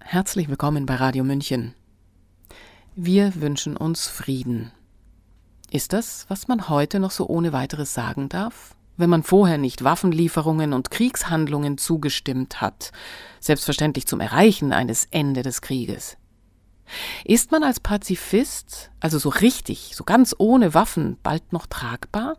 Herzlich willkommen bei Radio München. Wir wünschen uns Frieden. Ist das, was man heute noch so ohne weiteres sagen darf? Wenn man vorher nicht Waffenlieferungen und Kriegshandlungen zugestimmt hat, selbstverständlich zum Erreichen eines Ende des Krieges. Ist man als Pazifist, also so richtig, so ganz ohne Waffen, bald noch tragbar?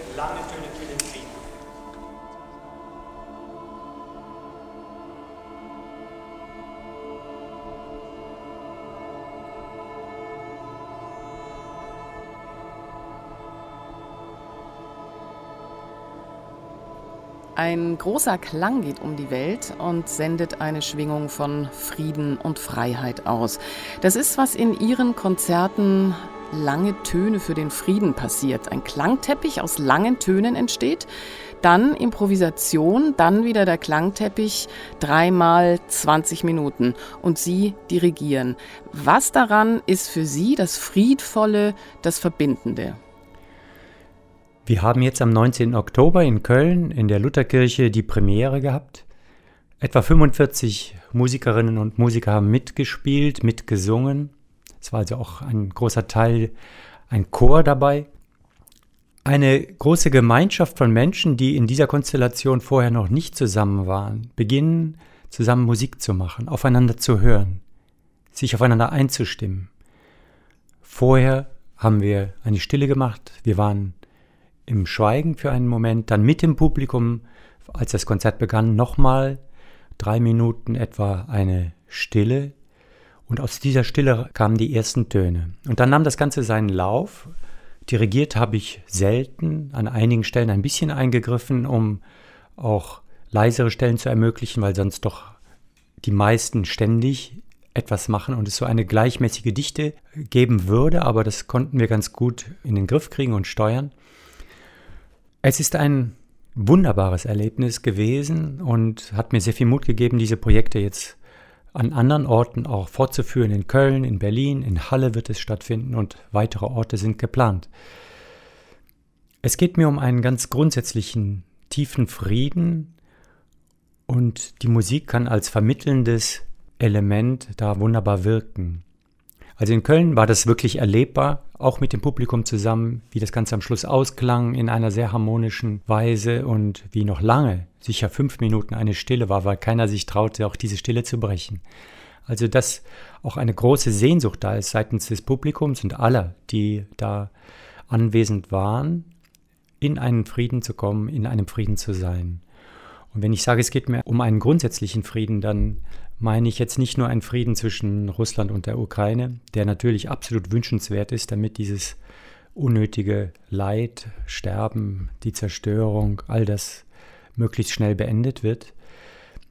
großer Klang geht um die Welt und sendet eine Schwingung von Frieden und Freiheit aus. Das ist, was in Ihren Konzerten lange Töne für den Frieden passiert. Ein Klangteppich aus langen Tönen entsteht, dann Improvisation, dann wieder der Klangteppich, dreimal 20 Minuten und Sie dirigieren. Was daran ist für Sie das Friedvolle, das Verbindende? Wir haben jetzt am 19. Oktober in Köln in der Lutherkirche die Premiere gehabt. Etwa 45 Musikerinnen und Musiker haben mitgespielt, mitgesungen. Es war also auch ein großer Teil, ein Chor dabei. Eine große Gemeinschaft von Menschen, die in dieser Konstellation vorher noch nicht zusammen waren, beginnen zusammen Musik zu machen, aufeinander zu hören, sich aufeinander einzustimmen. Vorher haben wir eine Stille gemacht, wir waren im Schweigen für einen Moment, dann mit dem Publikum, als das Konzert begann, nochmal drei Minuten etwa eine Stille. Und aus dieser Stille kamen die ersten Töne. Und dann nahm das Ganze seinen Lauf. Dirigiert habe ich selten, an einigen Stellen ein bisschen eingegriffen, um auch leisere Stellen zu ermöglichen, weil sonst doch die meisten ständig etwas machen und es so eine gleichmäßige Dichte geben würde, aber das konnten wir ganz gut in den Griff kriegen und steuern. Es ist ein wunderbares Erlebnis gewesen und hat mir sehr viel Mut gegeben, diese Projekte jetzt an anderen Orten auch fortzuführen. In Köln, in Berlin, in Halle wird es stattfinden und weitere Orte sind geplant. Es geht mir um einen ganz grundsätzlichen tiefen Frieden und die Musik kann als vermittelndes Element da wunderbar wirken. Also in Köln war das wirklich erlebbar, auch mit dem Publikum zusammen, wie das Ganze am Schluss ausklang in einer sehr harmonischen Weise und wie noch lange, sicher fünf Minuten eine Stille war, weil keiner sich traute, auch diese Stille zu brechen. Also dass auch eine große Sehnsucht da ist seitens des Publikums und aller, die da anwesend waren, in einen Frieden zu kommen, in einem Frieden zu sein. Und wenn ich sage, es geht mir um einen grundsätzlichen Frieden, dann meine ich jetzt nicht nur einen Frieden zwischen Russland und der Ukraine, der natürlich absolut wünschenswert ist, damit dieses unnötige Leid, Sterben, die Zerstörung, all das möglichst schnell beendet wird,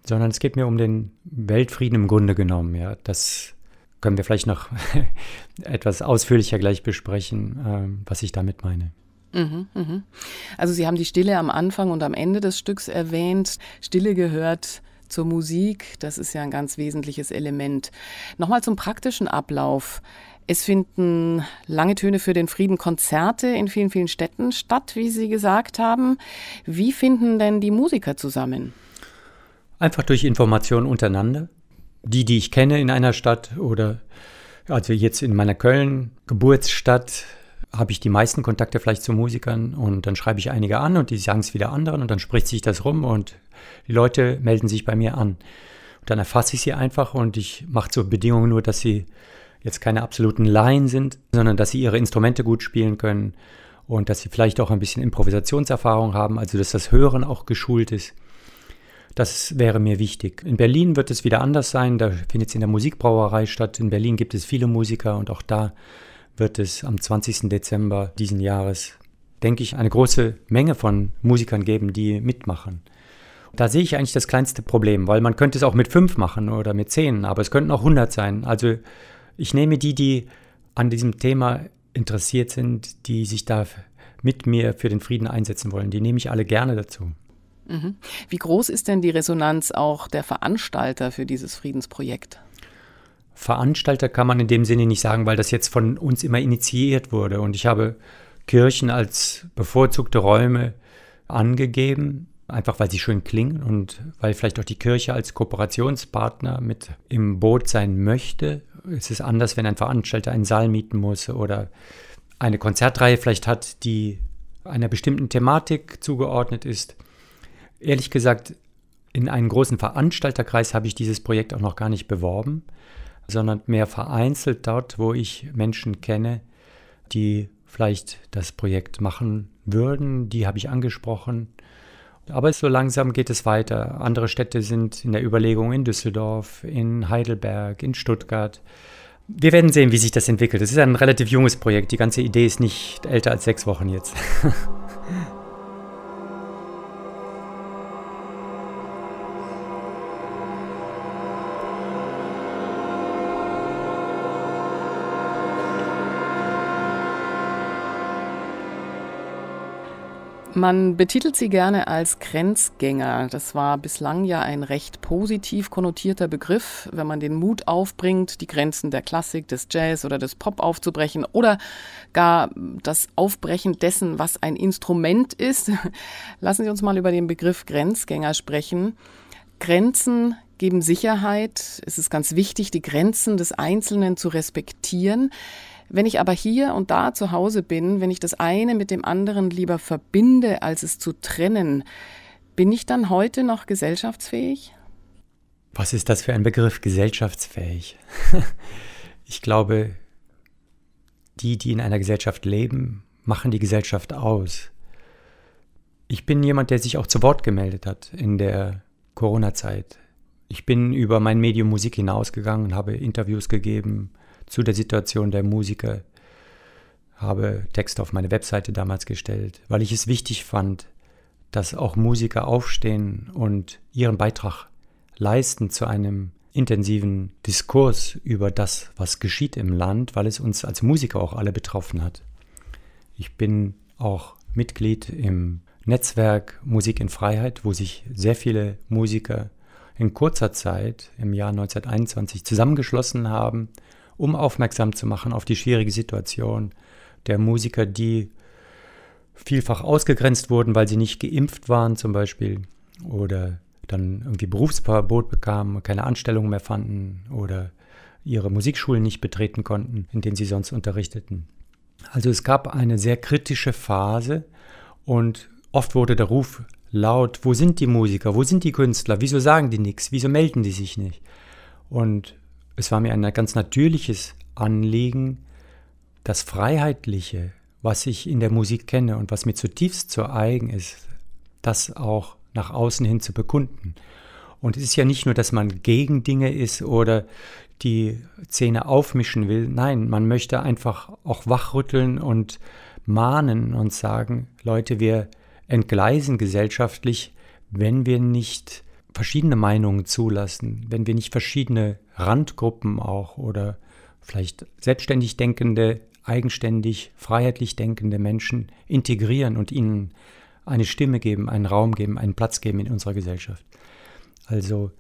sondern es geht mir um den Weltfrieden im Grunde genommen. Ja, das können wir vielleicht noch etwas ausführlicher gleich besprechen, äh, was ich damit meine. Mhm, mhm. Also Sie haben die Stille am Anfang und am Ende des Stücks erwähnt. Stille gehört zur Musik, das ist ja ein ganz wesentliches Element. Nochmal zum praktischen Ablauf. Es finden lange Töne für den Frieden Konzerte in vielen, vielen Städten statt, wie Sie gesagt haben. Wie finden denn die Musiker zusammen? Einfach durch Informationen untereinander. Die, die ich kenne in einer Stadt oder also jetzt in meiner Köln Geburtsstadt habe ich die meisten Kontakte vielleicht zu Musikern und dann schreibe ich einige an und die sagen es wieder anderen und dann spricht sich das rum und die Leute melden sich bei mir an. Und dann erfasse ich sie einfach und ich mache zur Bedingung nur, dass sie jetzt keine absoluten Laien sind, sondern dass sie ihre Instrumente gut spielen können und dass sie vielleicht auch ein bisschen Improvisationserfahrung haben, also dass das Hören auch geschult ist. Das wäre mir wichtig. In Berlin wird es wieder anders sein, da findet es in der Musikbrauerei statt. In Berlin gibt es viele Musiker und auch da wird es am 20. Dezember diesen Jahres, denke ich, eine große Menge von Musikern geben, die mitmachen. Da sehe ich eigentlich das kleinste Problem, weil man könnte es auch mit fünf machen oder mit zehn, aber es könnten auch 100 sein. Also ich nehme die, die an diesem Thema interessiert sind, die sich da mit mir für den Frieden einsetzen wollen. Die nehme ich alle gerne dazu. Mhm. Wie groß ist denn die Resonanz auch der Veranstalter für dieses Friedensprojekt? Veranstalter kann man in dem Sinne nicht sagen, weil das jetzt von uns immer initiiert wurde. Und ich habe Kirchen als bevorzugte Räume angegeben, einfach weil sie schön klingen und weil vielleicht auch die Kirche als Kooperationspartner mit im Boot sein möchte. Es ist anders, wenn ein Veranstalter einen Saal mieten muss oder eine Konzertreihe vielleicht hat, die einer bestimmten Thematik zugeordnet ist. Ehrlich gesagt, in einen großen Veranstalterkreis habe ich dieses Projekt auch noch gar nicht beworben, sondern mehr vereinzelt dort, wo ich Menschen kenne, die vielleicht das Projekt machen würden. Die habe ich angesprochen. Aber so langsam geht es weiter. Andere Städte sind in der Überlegung in Düsseldorf, in Heidelberg, in Stuttgart. Wir werden sehen, wie sich das entwickelt. Es ist ein relativ junges Projekt. Die ganze Idee ist nicht älter als sechs Wochen jetzt. Man betitelt sie gerne als Grenzgänger. Das war bislang ja ein recht positiv konnotierter Begriff, wenn man den Mut aufbringt, die Grenzen der Klassik, des Jazz oder des Pop aufzubrechen oder gar das Aufbrechen dessen, was ein Instrument ist. Lassen Sie uns mal über den Begriff Grenzgänger sprechen. Grenzen geben Sicherheit. Es ist ganz wichtig, die Grenzen des Einzelnen zu respektieren. Wenn ich aber hier und da zu Hause bin, wenn ich das eine mit dem anderen lieber verbinde, als es zu trennen, bin ich dann heute noch gesellschaftsfähig? Was ist das für ein Begriff, gesellschaftsfähig? ich glaube, die, die in einer Gesellschaft leben, machen die Gesellschaft aus. Ich bin jemand, der sich auch zu Wort gemeldet hat in der Corona-Zeit. Ich bin über mein Medium Musik hinausgegangen und habe Interviews gegeben, zu der Situation der Musiker, habe Texte auf meine Webseite damals gestellt, weil ich es wichtig fand, dass auch Musiker aufstehen und ihren Beitrag leisten zu einem intensiven Diskurs über das, was geschieht im Land, weil es uns als Musiker auch alle betroffen hat. Ich bin auch Mitglied im Netzwerk Musik in Freiheit, wo sich sehr viele Musiker in kurzer Zeit im Jahr 1921 zusammengeschlossen haben um aufmerksam zu machen auf die schwierige Situation der Musiker, die vielfach ausgegrenzt wurden, weil sie nicht geimpft waren zum Beispiel oder dann irgendwie Berufsverbot bekamen, keine Anstellung mehr fanden oder ihre Musikschulen nicht betreten konnten, in denen sie sonst unterrichteten. Also es gab eine sehr kritische Phase und oft wurde der Ruf laut, wo sind die Musiker, wo sind die Künstler, wieso sagen die nichts, wieso melden die sich nicht? Und es war mir ein ganz natürliches Anliegen, das Freiheitliche, was ich in der Musik kenne und was mir zutiefst zu eigen ist, das auch nach außen hin zu bekunden. Und es ist ja nicht nur, dass man gegen Dinge ist oder die Szene aufmischen will. Nein, man möchte einfach auch wachrütteln und mahnen und sagen, Leute, wir entgleisen gesellschaftlich, wenn wir nicht verschiedene Meinungen zulassen, wenn wir nicht verschiedene Randgruppen auch oder vielleicht selbstständig denkende, eigenständig, freiheitlich denkende Menschen integrieren und ihnen eine Stimme geben, einen Raum geben, einen Platz geben in unserer Gesellschaft. Also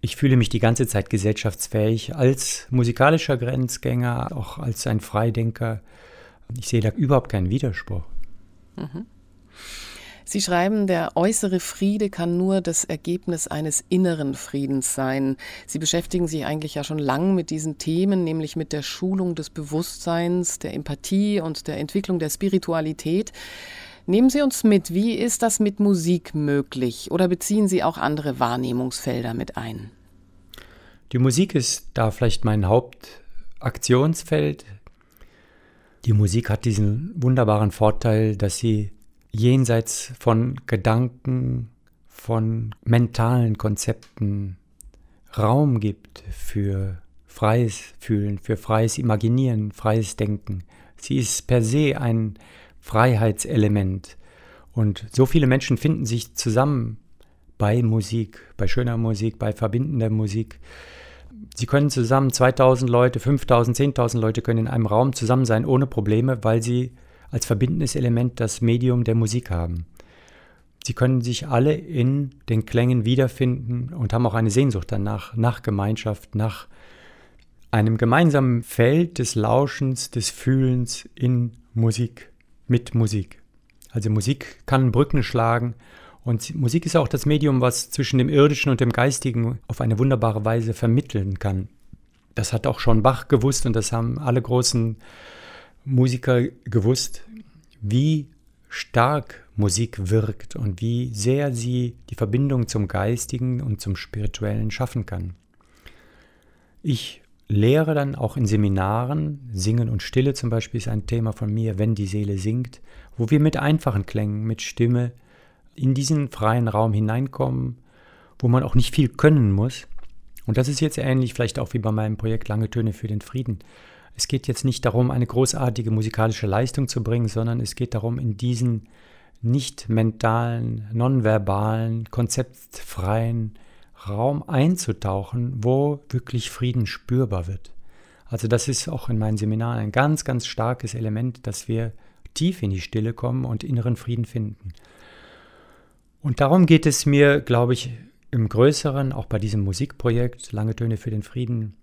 ich fühle mich die ganze Zeit gesellschaftsfähig als musikalischer Grenzgänger, auch als ein Freidenker. Ich sehe da überhaupt keinen Widerspruch. Mhm. Sie schreiben, der äußere Friede kann nur das Ergebnis eines inneren Friedens sein. Sie beschäftigen sich eigentlich ja schon lang mit diesen Themen, nämlich mit der Schulung des Bewusstseins, der Empathie und der Entwicklung der Spiritualität. Nehmen Sie uns mit, wie ist das mit Musik möglich oder beziehen Sie auch andere Wahrnehmungsfelder mit ein? Die Musik ist da vielleicht mein Hauptaktionsfeld. Die Musik hat diesen wunderbaren Vorteil, dass sie jenseits von Gedanken, von mentalen Konzepten Raum gibt für freies Fühlen, für freies Imaginieren, freies Denken. Sie ist per se ein Freiheitselement. Und so viele Menschen finden sich zusammen bei Musik, bei schöner Musik, bei verbindender Musik. Sie können zusammen 2000 Leute, 5000, 10.000 Leute können in einem Raum zusammen sein ohne Probleme, weil sie als verbindendes Element das Medium der Musik haben. Sie können sich alle in den Klängen wiederfinden und haben auch eine Sehnsucht danach, nach Gemeinschaft, nach einem gemeinsamen Feld des Lauschens, des Fühlens in Musik, mit Musik. Also Musik kann Brücken schlagen und Musik ist auch das Medium, was zwischen dem Irdischen und dem Geistigen auf eine wunderbare Weise vermitteln kann. Das hat auch schon Bach gewusst und das haben alle großen Musiker gewusst, wie stark Musik wirkt und wie sehr sie die Verbindung zum Geistigen und zum Spirituellen schaffen kann. Ich lehre dann auch in Seminaren, Singen und Stille zum Beispiel ist ein Thema von mir, wenn die Seele singt, wo wir mit einfachen Klängen, mit Stimme in diesen freien Raum hineinkommen, wo man auch nicht viel können muss. Und das ist jetzt ähnlich vielleicht auch wie bei meinem Projekt Lange Töne für den Frieden. Es geht jetzt nicht darum, eine großartige musikalische Leistung zu bringen, sondern es geht darum, in diesen nicht mentalen, nonverbalen, konzeptfreien Raum einzutauchen, wo wirklich Frieden spürbar wird. Also das ist auch in meinen Seminaren ein ganz, ganz starkes Element, dass wir tief in die Stille kommen und inneren Frieden finden. Und darum geht es mir, glaube ich, im Größeren, auch bei diesem Musikprojekt Lange Töne für den Frieden,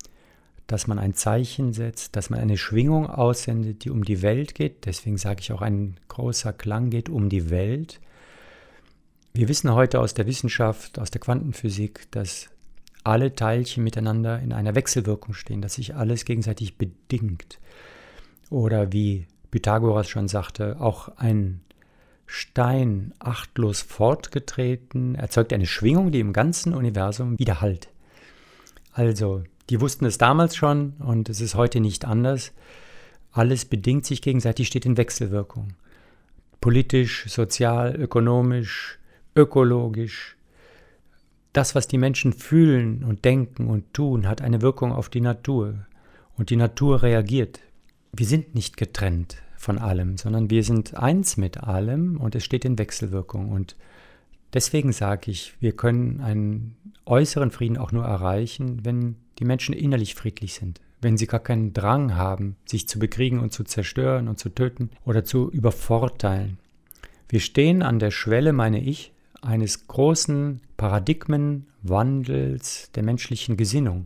dass man ein Zeichen setzt, dass man eine Schwingung aussendet, die um die Welt geht. Deswegen sage ich auch, ein großer Klang geht um die Welt. Wir wissen heute aus der Wissenschaft, aus der Quantenphysik, dass alle Teilchen miteinander in einer Wechselwirkung stehen, dass sich alles gegenseitig bedingt. Oder wie Pythagoras schon sagte, auch ein Stein achtlos fortgetreten erzeugt eine Schwingung, die im ganzen Universum widerhallt. Also, die wussten es damals schon und es ist heute nicht anders. Alles bedingt sich gegenseitig, steht in Wechselwirkung. Politisch, sozial, ökonomisch, ökologisch. Das, was die Menschen fühlen und denken und tun, hat eine Wirkung auf die Natur. Und die Natur reagiert. Wir sind nicht getrennt von allem, sondern wir sind eins mit allem und es steht in Wechselwirkung. Und deswegen sage ich, wir können einen äußeren Frieden auch nur erreichen, wenn die Menschen innerlich friedlich sind, wenn sie gar keinen Drang haben, sich zu bekriegen und zu zerstören und zu töten oder zu übervorteilen. Wir stehen an der Schwelle, meine ich, eines großen Paradigmenwandels der menschlichen Gesinnung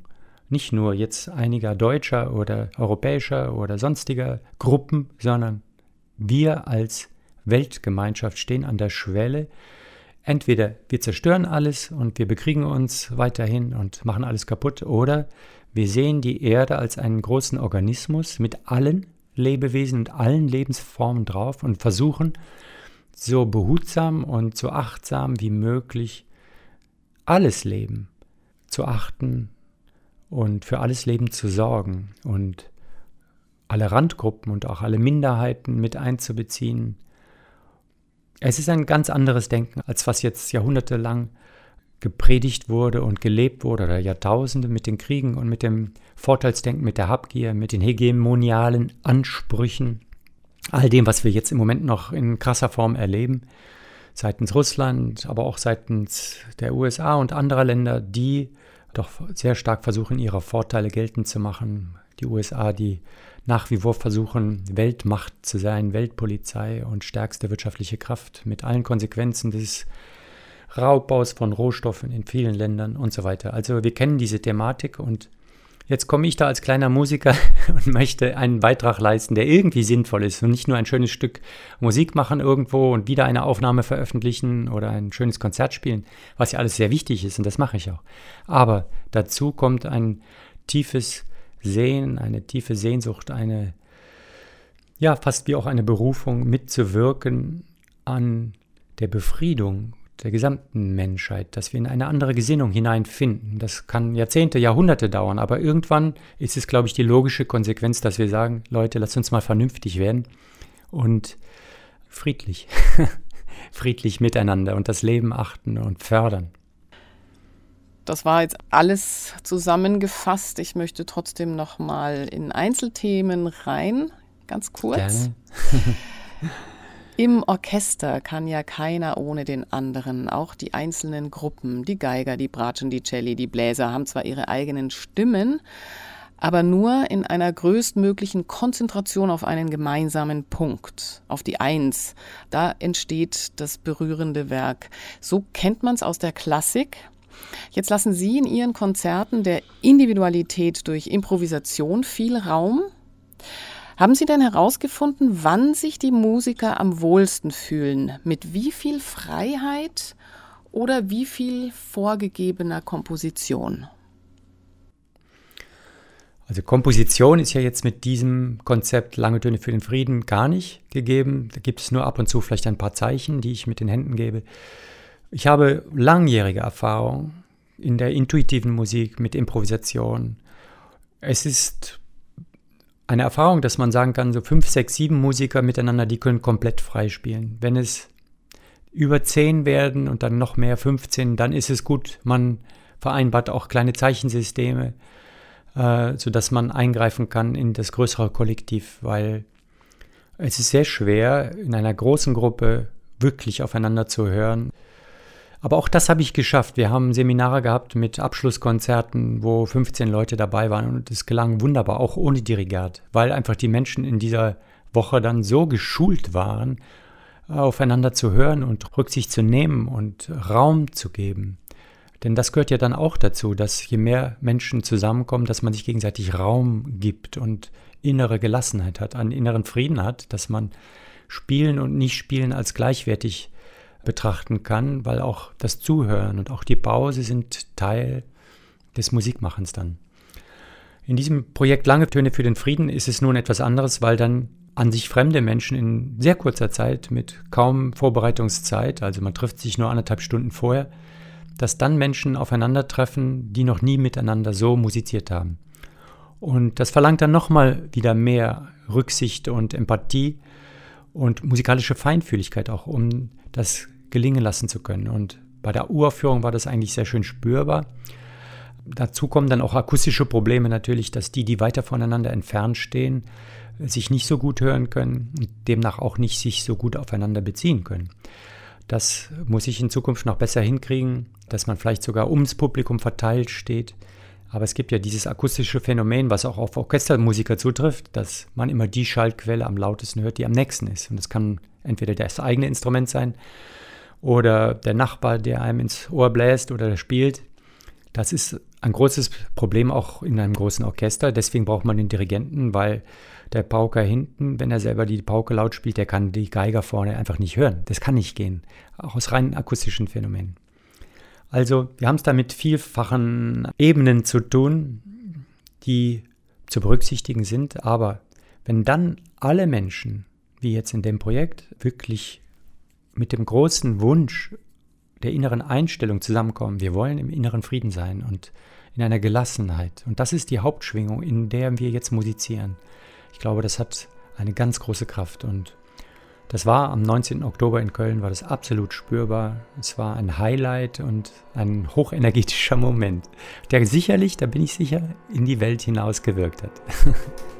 nicht nur jetzt einiger deutscher oder europäischer oder sonstiger Gruppen, sondern wir als Weltgemeinschaft stehen an der Schwelle. Entweder wir zerstören alles und wir bekriegen uns weiterhin und machen alles kaputt, oder wir sehen die Erde als einen großen Organismus mit allen Lebewesen und allen Lebensformen drauf und versuchen, so behutsam und so achtsam wie möglich alles Leben zu achten, und für alles Leben zu sorgen und alle Randgruppen und auch alle Minderheiten mit einzubeziehen. Es ist ein ganz anderes Denken, als was jetzt jahrhundertelang gepredigt wurde und gelebt wurde oder Jahrtausende mit den Kriegen und mit dem Vorteilsdenken, mit der Habgier, mit den hegemonialen Ansprüchen, all dem, was wir jetzt im Moment noch in krasser Form erleben, seitens Russland, aber auch seitens der USA und anderer Länder, die doch sehr stark versuchen, ihre Vorteile geltend zu machen. Die USA, die nach wie vor versuchen, Weltmacht zu sein, Weltpolizei und stärkste wirtschaftliche Kraft mit allen Konsequenzen des Raubbaus von Rohstoffen in vielen Ländern und so weiter. Also wir kennen diese Thematik und Jetzt komme ich da als kleiner Musiker und möchte einen Beitrag leisten, der irgendwie sinnvoll ist und nicht nur ein schönes Stück Musik machen irgendwo und wieder eine Aufnahme veröffentlichen oder ein schönes Konzert spielen, was ja alles sehr wichtig ist und das mache ich auch. Aber dazu kommt ein tiefes Sehen, eine tiefe Sehnsucht, eine, ja, fast wie auch eine Berufung mitzuwirken an der Befriedung der gesamten Menschheit, dass wir in eine andere Gesinnung hineinfinden. Das kann Jahrzehnte, Jahrhunderte dauern, aber irgendwann ist es, glaube ich, die logische Konsequenz, dass wir sagen, Leute, lasst uns mal vernünftig werden und friedlich, friedlich miteinander und das Leben achten und fördern. Das war jetzt alles zusammengefasst. Ich möchte trotzdem noch mal in Einzelthemen rein, ganz kurz. Im Orchester kann ja keiner ohne den anderen. Auch die einzelnen Gruppen, die Geiger, die Bratschen, die Celli, die Bläser haben zwar ihre eigenen Stimmen, aber nur in einer größtmöglichen Konzentration auf einen gemeinsamen Punkt, auf die Eins. Da entsteht das berührende Werk. So kennt man es aus der Klassik. Jetzt lassen Sie in Ihren Konzerten der Individualität durch Improvisation viel Raum. Haben Sie denn herausgefunden, wann sich die Musiker am wohlsten fühlen? Mit wie viel Freiheit oder wie viel vorgegebener Komposition? Also Komposition ist ja jetzt mit diesem Konzept Lange Töne für den Frieden gar nicht gegeben. Da gibt es nur ab und zu vielleicht ein paar Zeichen, die ich mit den Händen gebe. Ich habe langjährige Erfahrung in der intuitiven Musik mit Improvisation. Es ist eine Erfahrung, dass man sagen kann, so fünf, sechs, sieben Musiker miteinander, die können komplett frei spielen. Wenn es über zehn werden und dann noch mehr, 15, dann ist es gut. Man vereinbart auch kleine Zeichensysteme äh, sodass man eingreifen kann in das größere Kollektiv, weil es ist sehr schwer, in einer großen Gruppe wirklich aufeinander zu hören. Aber auch das habe ich geschafft. Wir haben Seminare gehabt mit Abschlusskonzerten, wo 15 Leute dabei waren und es gelang wunderbar, auch ohne Dirigat, weil einfach die Menschen in dieser Woche dann so geschult waren, aufeinander zu hören und Rücksicht zu nehmen und Raum zu geben. Denn das gehört ja dann auch dazu, dass je mehr Menschen zusammenkommen, dass man sich gegenseitig Raum gibt und innere Gelassenheit hat, einen inneren Frieden hat, dass man Spielen und Nicht-Spielen als gleichwertig betrachten kann, weil auch das Zuhören und auch die Pause sind Teil des Musikmachens dann. In diesem Projekt Lange Töne für den Frieden ist es nun etwas anderes, weil dann an sich fremde Menschen in sehr kurzer Zeit mit kaum Vorbereitungszeit, also man trifft sich nur anderthalb Stunden vorher, dass dann Menschen aufeinandertreffen, die noch nie miteinander so musiziert haben. Und das verlangt dann nochmal wieder mehr Rücksicht und Empathie und musikalische Feinfühligkeit auch, um das gelingen lassen zu können. Und bei der Uraufführung war das eigentlich sehr schön spürbar. Dazu kommen dann auch akustische Probleme natürlich, dass die, die weiter voneinander entfernt stehen, sich nicht so gut hören können und demnach auch nicht sich so gut aufeinander beziehen können. Das muss ich in Zukunft noch besser hinkriegen, dass man vielleicht sogar ums Publikum verteilt steht. Aber es gibt ja dieses akustische Phänomen, was auch auf Orchestermusiker zutrifft, dass man immer die Schallquelle am lautesten hört, die am nächsten ist. Und das kann entweder das eigene Instrument sein oder der Nachbar, der einem ins Ohr bläst oder spielt. Das ist ein großes Problem auch in einem großen Orchester. Deswegen braucht man den Dirigenten, weil der Pauker hinten, wenn er selber die Pauke laut spielt, der kann die Geiger vorne einfach nicht hören. Das kann nicht gehen, auch aus rein akustischen Phänomenen. Also wir haben es da mit vielfachen Ebenen zu tun, die zu berücksichtigen sind. Aber wenn dann alle Menschen, wie jetzt in dem Projekt, wirklich mit dem großen Wunsch der inneren Einstellung zusammenkommen, wir wollen im inneren Frieden sein und in einer Gelassenheit. Und das ist die Hauptschwingung, in der wir jetzt musizieren. Ich glaube, das hat eine ganz große Kraft und das war am 19. Oktober in Köln, war das absolut spürbar. Es war ein Highlight und ein hochenergetischer Moment, der sicherlich, da bin ich sicher, in die Welt hinaus gewirkt hat.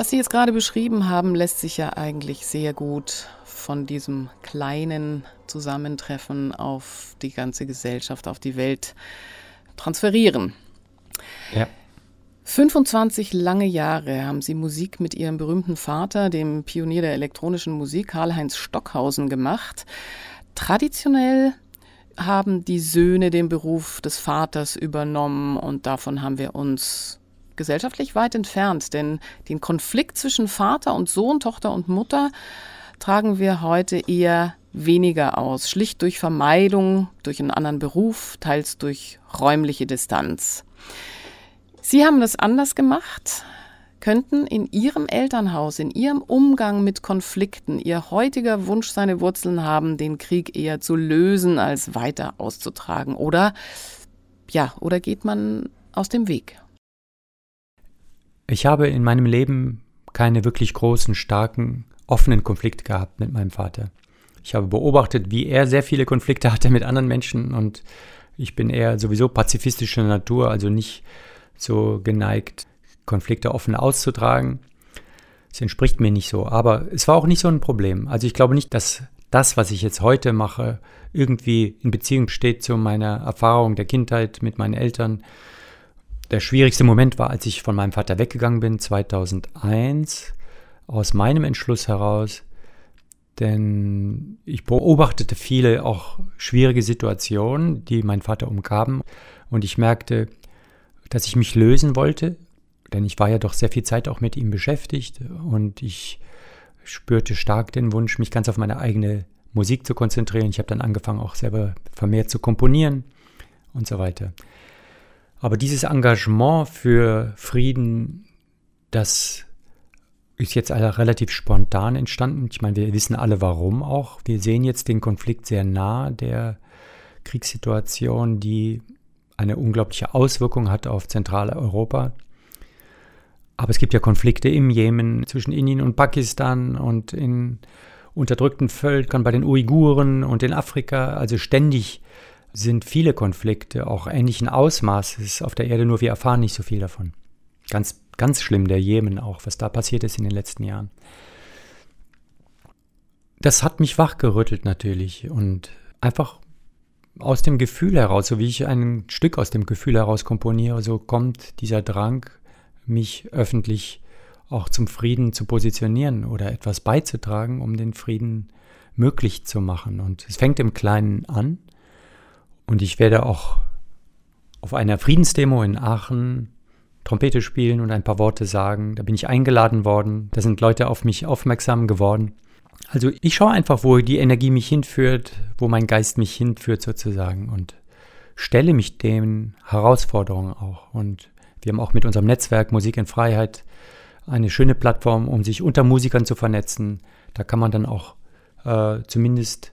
Was Sie jetzt gerade beschrieben haben, lässt sich ja eigentlich sehr gut von diesem kleinen Zusammentreffen auf die ganze Gesellschaft, auf die Welt transferieren. Ja. 25 lange Jahre haben Sie Musik mit Ihrem berühmten Vater, dem Pionier der elektronischen Musik, Karl-Heinz Stockhausen, gemacht. Traditionell haben die Söhne den Beruf des Vaters übernommen und davon haben wir uns gesellschaftlich weit entfernt, denn den Konflikt zwischen Vater und Sohn, Tochter und Mutter tragen wir heute eher weniger aus, schlicht durch Vermeidung, durch einen anderen Beruf, teils durch räumliche Distanz. Sie haben das anders gemacht. könnten in Ihrem Elternhaus, in Ihrem Umgang mit Konflikten Ihr heutiger Wunsch seine Wurzeln haben, den Krieg eher zu lösen als weiter auszutragen? Oder ja, oder geht man aus dem Weg? Ich habe in meinem Leben keine wirklich großen, starken, offenen Konflikte gehabt mit meinem Vater. Ich habe beobachtet, wie er sehr viele Konflikte hatte mit anderen Menschen und ich bin eher sowieso pazifistischer Natur, also nicht so geneigt, Konflikte offen auszutragen. Es entspricht mir nicht so, aber es war auch nicht so ein Problem. Also ich glaube nicht, dass das, was ich jetzt heute mache, irgendwie in Beziehung steht zu meiner Erfahrung der Kindheit mit meinen Eltern. Der schwierigste Moment war, als ich von meinem Vater weggegangen bin, 2001, aus meinem Entschluss heraus, denn ich beobachtete viele auch schwierige Situationen, die meinen Vater umgaben und ich merkte, dass ich mich lösen wollte, denn ich war ja doch sehr viel Zeit auch mit ihm beschäftigt und ich spürte stark den Wunsch, mich ganz auf meine eigene Musik zu konzentrieren. Ich habe dann angefangen, auch selber vermehrt zu komponieren und so weiter. Aber dieses Engagement für Frieden, das ist jetzt relativ spontan entstanden. Ich meine, wir wissen alle warum auch. Wir sehen jetzt den Konflikt sehr nah der Kriegssituation, die eine unglaubliche Auswirkung hat auf Zentraleuropa. Aber es gibt ja Konflikte im Jemen zwischen Indien und Pakistan und in unterdrückten Völkern bei den Uiguren und in Afrika. Also ständig sind viele Konflikte auch ähnlichen Ausmaßes auf der Erde, nur wir erfahren nicht so viel davon. Ganz, ganz schlimm, der Jemen auch, was da passiert ist in den letzten Jahren. Das hat mich wachgerüttelt natürlich und einfach aus dem Gefühl heraus, so wie ich ein Stück aus dem Gefühl heraus komponiere, so kommt dieser Drang, mich öffentlich auch zum Frieden zu positionieren oder etwas beizutragen, um den Frieden möglich zu machen. Und es fängt im Kleinen an. Und ich werde auch auf einer Friedensdemo in Aachen Trompete spielen und ein paar Worte sagen. Da bin ich eingeladen worden. Da sind Leute auf mich aufmerksam geworden. Also ich schaue einfach, wo die Energie mich hinführt, wo mein Geist mich hinführt sozusagen und stelle mich den Herausforderungen auch. Und wir haben auch mit unserem Netzwerk Musik in Freiheit eine schöne Plattform, um sich unter Musikern zu vernetzen. Da kann man dann auch äh, zumindest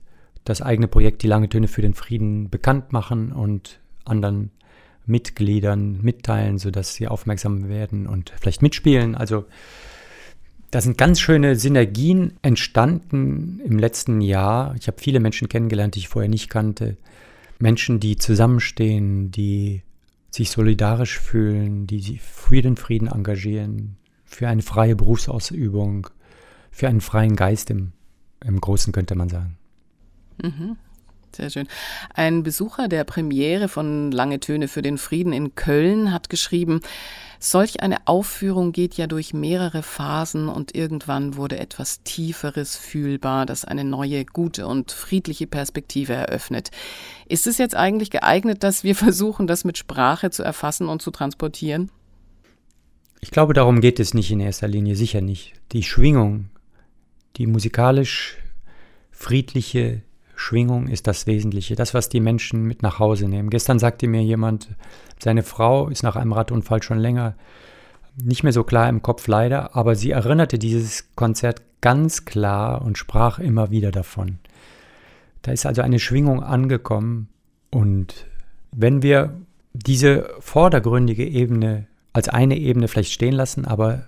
das eigene Projekt Die lange Töne für den Frieden bekannt machen und anderen Mitgliedern mitteilen, sodass sie aufmerksam werden und vielleicht mitspielen. Also da sind ganz schöne Synergien entstanden im letzten Jahr. Ich habe viele Menschen kennengelernt, die ich vorher nicht kannte. Menschen, die zusammenstehen, die sich solidarisch fühlen, die sich für den Frieden engagieren, für eine freie Berufsausübung, für einen freien Geist im, im Großen, könnte man sagen. Mhm. Sehr schön. Ein Besucher der Premiere von Lange Töne für den Frieden in Köln hat geschrieben, Solch eine Aufführung geht ja durch mehrere Phasen und irgendwann wurde etwas Tieferes fühlbar, das eine neue, gute und friedliche Perspektive eröffnet. Ist es jetzt eigentlich geeignet, dass wir versuchen, das mit Sprache zu erfassen und zu transportieren? Ich glaube, darum geht es nicht in erster Linie, sicher nicht. Die Schwingung, die musikalisch friedliche Schwingung ist das Wesentliche, das, was die Menschen mit nach Hause nehmen. Gestern sagte mir jemand, seine Frau ist nach einem Radunfall schon länger nicht mehr so klar im Kopf leider, aber sie erinnerte dieses Konzert ganz klar und sprach immer wieder davon. Da ist also eine Schwingung angekommen und wenn wir diese vordergründige Ebene als eine Ebene vielleicht stehen lassen, aber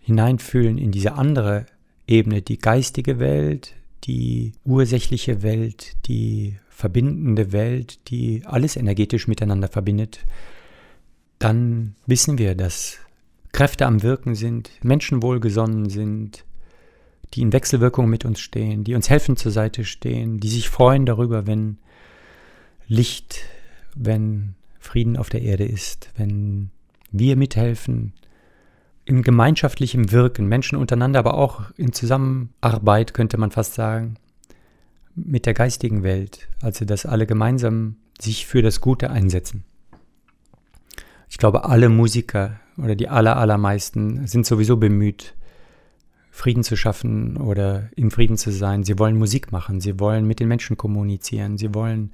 hineinfühlen in diese andere Ebene, die geistige Welt, die ursächliche Welt, die verbindende Welt, die alles energetisch miteinander verbindet, dann wissen wir, dass Kräfte am Wirken sind, Menschen wohlgesonnen sind, die in Wechselwirkung mit uns stehen, die uns helfen zur Seite stehen, die sich freuen darüber, wenn Licht, wenn Frieden auf der Erde ist, wenn wir mithelfen, im gemeinschaftlichen Wirken, Menschen untereinander, aber auch in Zusammenarbeit, könnte man fast sagen, mit der geistigen Welt, also dass alle gemeinsam sich für das Gute einsetzen. Ich glaube, alle Musiker oder die aller, allermeisten sind sowieso bemüht, Frieden zu schaffen oder im Frieden zu sein. Sie wollen Musik machen, sie wollen mit den Menschen kommunizieren, sie wollen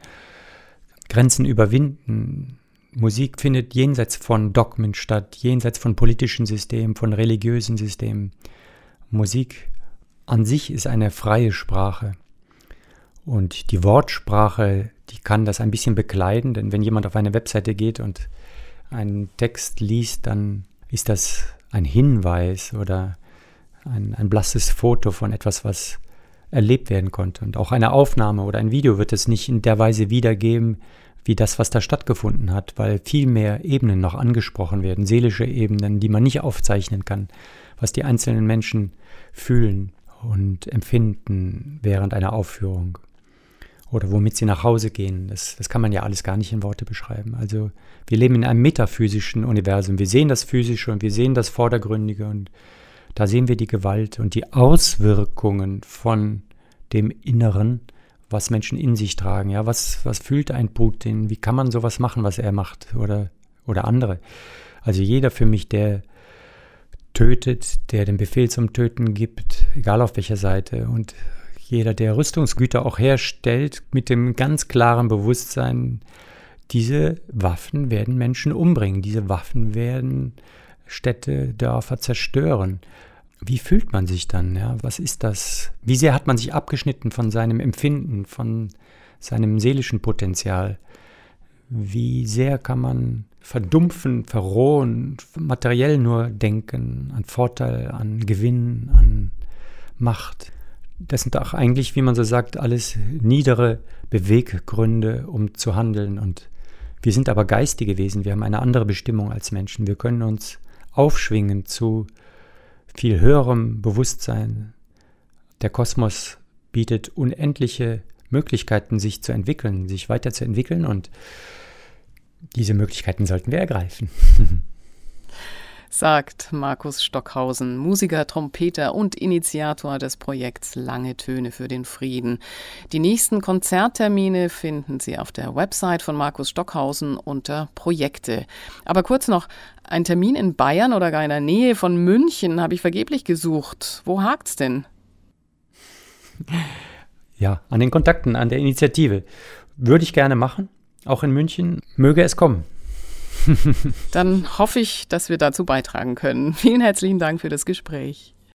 Grenzen überwinden, Musik findet jenseits von Dogmen statt, jenseits von politischen Systemen, von religiösen Systemen. Musik an sich ist eine freie Sprache. Und die Wortsprache, die kann das ein bisschen bekleiden, denn wenn jemand auf eine Webseite geht und einen Text liest, dann ist das ein Hinweis oder ein, ein blasses Foto von etwas, was erlebt werden konnte. Und auch eine Aufnahme oder ein Video wird es nicht in der Weise wiedergeben, wie das, was da stattgefunden hat, weil viel mehr Ebenen noch angesprochen werden, seelische Ebenen, die man nicht aufzeichnen kann, was die einzelnen Menschen fühlen und empfinden während einer Aufführung oder womit sie nach Hause gehen. Das, das kann man ja alles gar nicht in Worte beschreiben. Also wir leben in einem metaphysischen Universum. Wir sehen das Physische und wir sehen das Vordergründige und da sehen wir die Gewalt und die Auswirkungen von dem Inneren, was Menschen in sich tragen. Ja, was, was fühlt ein Putin? Wie kann man sowas machen, was er macht oder, oder andere? Also jeder für mich, der tötet, der den Befehl zum Töten gibt, egal auf welcher Seite und jeder, der Rüstungsgüter auch herstellt, mit dem ganz klaren Bewusstsein, diese Waffen werden Menschen umbringen, diese Waffen werden Städte, Dörfer zerstören. Wie fühlt man sich dann? Ja? Was ist das? Wie sehr hat man sich abgeschnitten von seinem Empfinden, von seinem seelischen Potenzial? Wie sehr kann man verdumpfen, verrohen, materiell nur denken, an Vorteil, an Gewinn, an Macht? Das sind auch eigentlich, wie man so sagt, alles niedere Beweggründe, um zu handeln. Und wir sind aber geistige Wesen, wir haben eine andere Bestimmung als Menschen. Wir können uns aufschwingen zu viel höherem Bewusstsein. Der Kosmos bietet unendliche Möglichkeiten, sich zu entwickeln, sich weiterzuentwickeln und diese Möglichkeiten sollten wir ergreifen. sagt Markus Stockhausen, Musiker, Trompeter und Initiator des Projekts Lange Töne für den Frieden. Die nächsten Konzerttermine finden Sie auf der Website von Markus Stockhausen unter Projekte. Aber kurz noch, ein Termin in Bayern oder gar in der Nähe von München habe ich vergeblich gesucht. Wo hakt's denn? Ja, an den Kontakten, an der Initiative. Würde ich gerne machen, auch in München. Möge es kommen. Dann hoffe ich, dass wir dazu beitragen können. Vielen herzlichen Dank für das Gespräch.